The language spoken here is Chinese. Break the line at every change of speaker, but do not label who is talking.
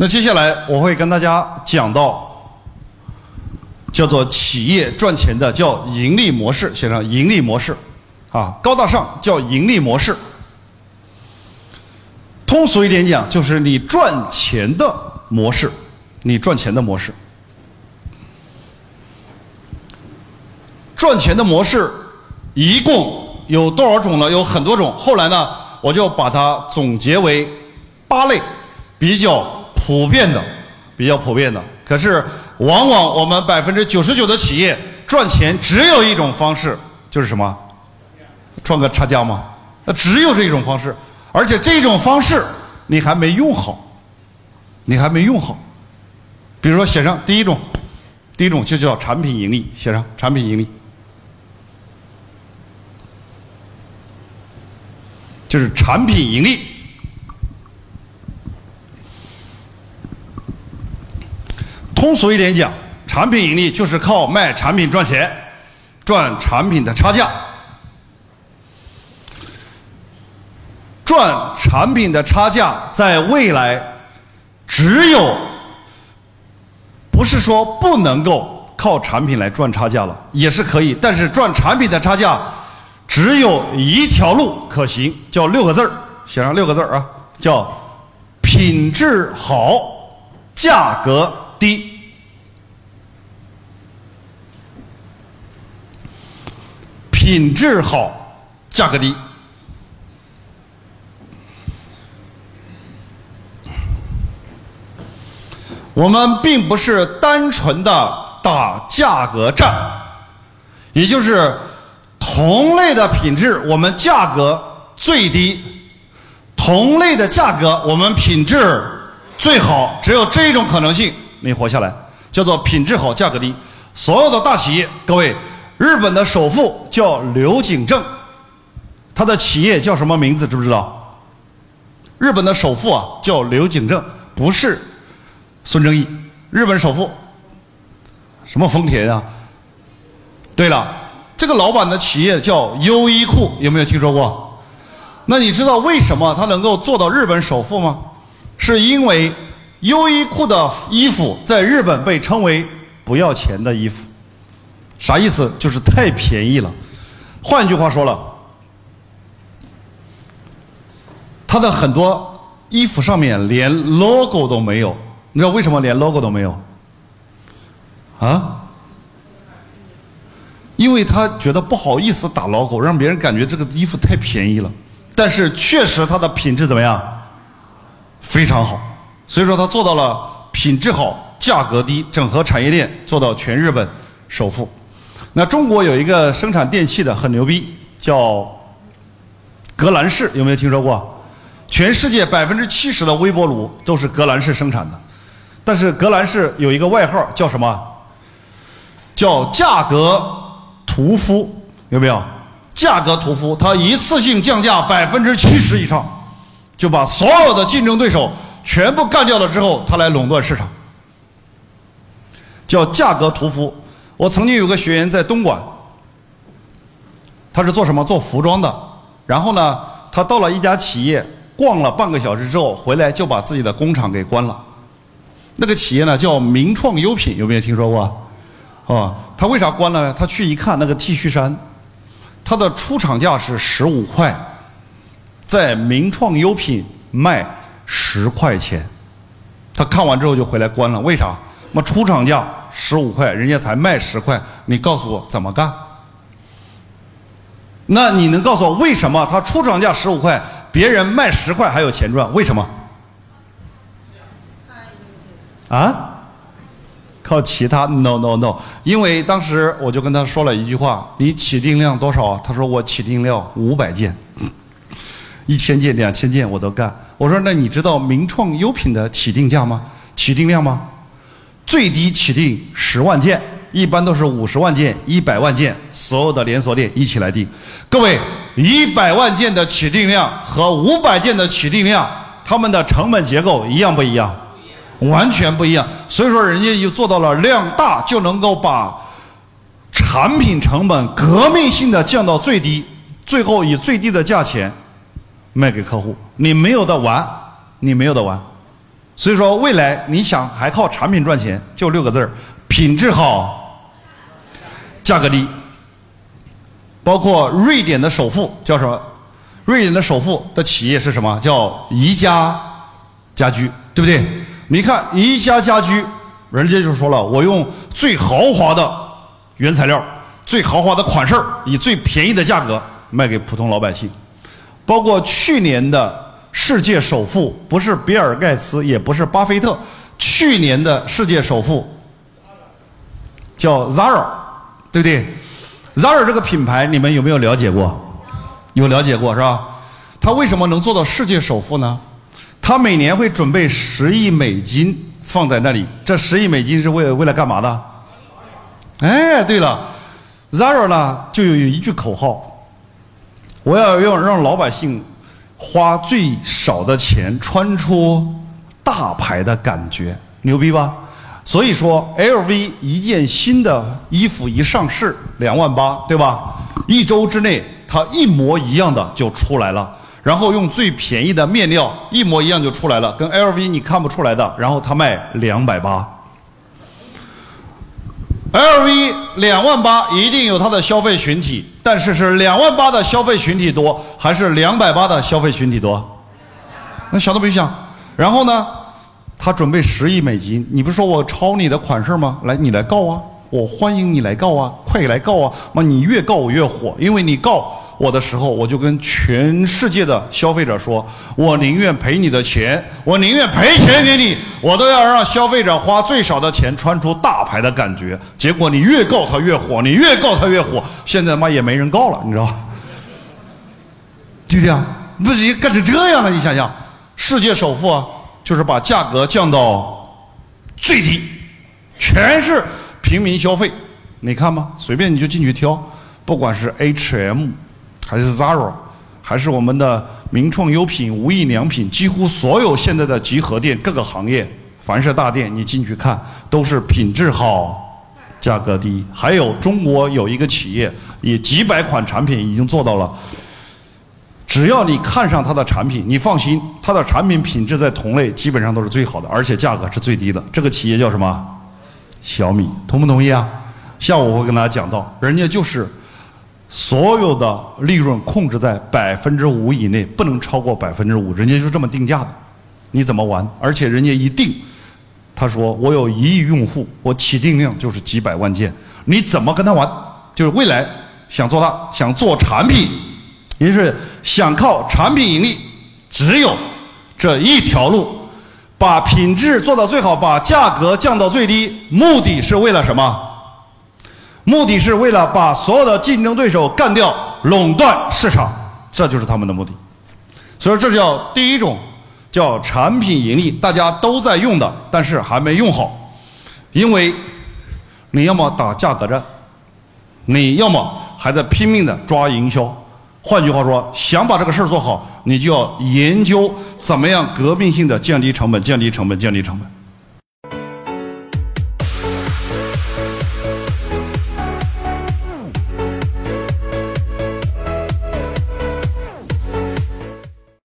那接下来我会跟大家讲到叫做企业赚钱的叫盈利模式，写上盈利模式，啊，高大上叫盈利模式。通俗一点讲，就是你赚钱的模式，你赚钱的模式。赚钱的模式一共有多少种呢？有很多种。后来呢，我就把它总结为八类，比较。普遍的，比较普遍的，可是往往我们百分之九十九的企业赚钱只有一种方式，就是什么？赚个差价吗？那只有这种方式，而且这种方式你还没用好，你还没用好。比如说写上第一种，第一种就叫产品盈利，写上产品盈利，就是产品盈利。通俗一点讲，产品盈利就是靠卖产品赚钱，赚产品的差价。赚产品的差价，在未来只有不是说不能够靠产品来赚差价了，也是可以。但是赚产品的差价，只有一条路可行，叫六个字儿，写上六个字儿啊，叫品质好，价格。低，品质好，价格低。我们并不是单纯的打价格战，也就是同类的品质，我们价格最低；同类的价格，我们品质最好。只有这种可能性。没活下来，叫做品质好，价格低。所有的大企业，各位，日本的首富叫刘景正，他的企业叫什么名字？知不知道？日本的首富啊，叫刘景正，不是孙正义。日本首富，什么丰田啊？对了，这个老板的企业叫优衣库，有没有听说过？那你知道为什么他能够做到日本首富吗？是因为。优衣库的衣服在日本被称为不要钱的衣服，啥意思？就是太便宜了。换句话说了，它的很多衣服上面连 logo 都没有。你知道为什么连 logo 都没有？啊？因为他觉得不好意思打 logo，让别人感觉这个衣服太便宜了。但是确实它的品质怎么样？非常好。所以说，他做到了品质好、价格低，整合产业链，做到全日本首富。那中国有一个生产电器的很牛逼，叫格兰仕，有没有听说过？全世界百分之七十的微波炉都是格兰仕生产的。但是格兰仕有一个外号叫什么？叫价格屠夫，有没有？价格屠夫，他一次性降价百分之七十以上，就把所有的竞争对手。全部干掉了之后，他来垄断市场，叫价格屠夫。我曾经有个学员在东莞，他是做什么？做服装的。然后呢，他到了一家企业，逛了半个小时之后，回来就把自己的工厂给关了。那个企业呢，叫名创优品，有没有听说过？啊，他为啥关了呢？他去一看那个 T 恤衫，它的出厂价是十五块，在名创优品卖。十块钱，他看完之后就回来关了。为啥？那出厂价十五块，人家才卖十块。你告诉我怎么干？那你能告诉我为什么他出厂价十五块，别人卖十块还有钱赚？为什么？啊？靠其他？No No No！因为当时我就跟他说了一句话：你起订量多少啊？他说我起订量五百件。一千件、两千件我都干。我说：“那你知道名创优品的起订价吗？起订量吗？最低起订十万件，一般都是五十万件、一百万件，所有的连锁店一起来订。各位，一百万件的起订量和五百件的起订量，他们的成本结构一样不一样？完全不一样。所以说，人家就做到了量大就能够把产品成本革命性的降到最低，最后以最低的价钱。”卖给客户，你没有的玩，你没有的玩，所以说，未来你想还靠产品赚钱，就六个字儿：品质好，价格低。包括瑞典的首富叫什么？瑞典的首富的企业是什么？叫宜家家居，对不对？你看宜家家居，人家就说了，我用最豪华的原材料、最豪华的款式，以最便宜的价格卖给普通老百姓。包括去年的世界首富，不是比尔盖茨，也不是巴菲特，去年的世界首富叫 Zara，对不对？Zara 这个品牌你们有没有了解过？有了解过是吧？他为什么能做到世界首富呢？他每年会准备十亿美金放在那里，这十亿美金是为为了干嘛的？哎，对了，Zara 呢就有一句口号：我要用让老百姓花最少的钱穿出大牌的感觉，牛逼吧？所以说，LV 一件新的衣服一上市两万八，对吧？一周之内。它一模一样的就出来了，然后用最便宜的面料，一模一样就出来了，跟 LV 你看不出来的，然后它卖两百八，LV 两万八一定有它的消费群体，但是是两万八的消费群体多，还是两百八的消费群体多？那想都别想。然后呢，他准备十亿美金，你不是说我抄你的款式吗？来，你来告啊！我欢迎你来告啊，快来告啊！妈，你越告我越火，因为你告我的时候，我就跟全世界的消费者说，我宁愿赔你的钱，我宁愿赔钱给你，我都要让消费者花最少的钱穿出大牌的感觉。结果你越告他越火，你越告他越火，现在妈也没人告了，你知道吧？就这样，不是干成这样了？你想想，世界首富啊，就是把价格降到最低，全是。平民消费，你看吧？随便你就进去挑，不管是 H&M，还是 Zara，还是我们的名创优品、无印良品，几乎所有现在的集合店，各个行业，凡是大店，你进去看，都是品质好，价格低。还有中国有一个企业，以几百款产品已经做到了，只要你看上它的产品，你放心，它的产品品质在同类基本上都是最好的，而且价格是最低的。这个企业叫什么？小米同不同意啊？下午我会跟大家讲到，人家就是所有的利润控制在百分之五以内，不能超过百分之五，人家就这么定价的。你怎么玩？而且人家一定，他说我有一亿用户，我起订量就是几百万件，你怎么跟他玩？就是未来想做大，想做产品，也就是想靠产品盈利，只有这一条路。把品质做到最好，把价格降到最低，目的是为了什么？目的是为了把所有的竞争对手干掉，垄断市场，这就是他们的目的。所以这叫第一种，叫产品盈利，大家都在用的，但是还没用好，因为你要么打价格战，你要么还在拼命的抓营销。换句话说，想把这个事儿做好，你就要研究怎么样革命性的降低成本、降低成本、降低成本。